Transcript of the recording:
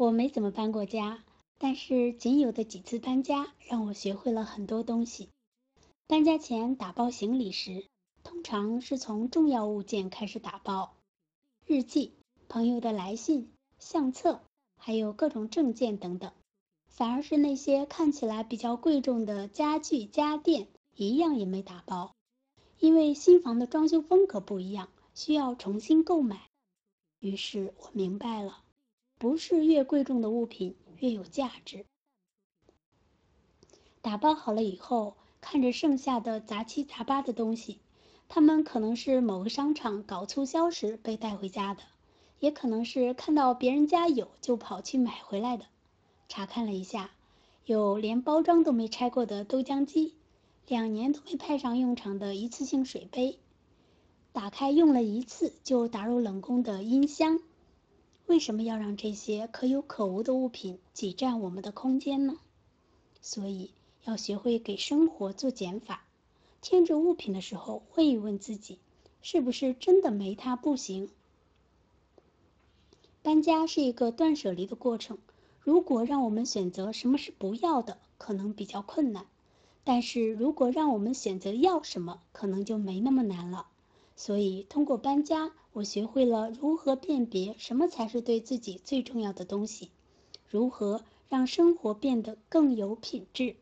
我没怎么搬过家，但是仅有的几次搬家让我学会了很多东西。搬家前打包行李时，通常是从重要物件开始打包，日记、朋友的来信、相册，还有各种证件等等。反而是那些看起来比较贵重的家具家电，一样也没打包，因为新房的装修风格不一样，需要重新购买。于是我明白了。不是越贵重的物品越有价值。打包好了以后，看着剩下的杂七杂八的东西，他们可能是某个商场搞促销时被带回家的，也可能是看到别人家有就跑去买回来的。查看了一下，有连包装都没拆过的豆浆机，两年都没派上用场的一次性水杯，打开用了一次就打入冷宫的音箱。为什么要让这些可有可无的物品挤占我们的空间呢？所以要学会给生活做减法。添置物品的时候，问一问自己，是不是真的没它不行？搬家是一个断舍离的过程。如果让我们选择什么是不要的，可能比较困难；但是如果让我们选择要什么，可能就没那么难了。所以，通过搬家，我学会了如何辨别什么才是对自己最重要的东西，如何让生活变得更有品质。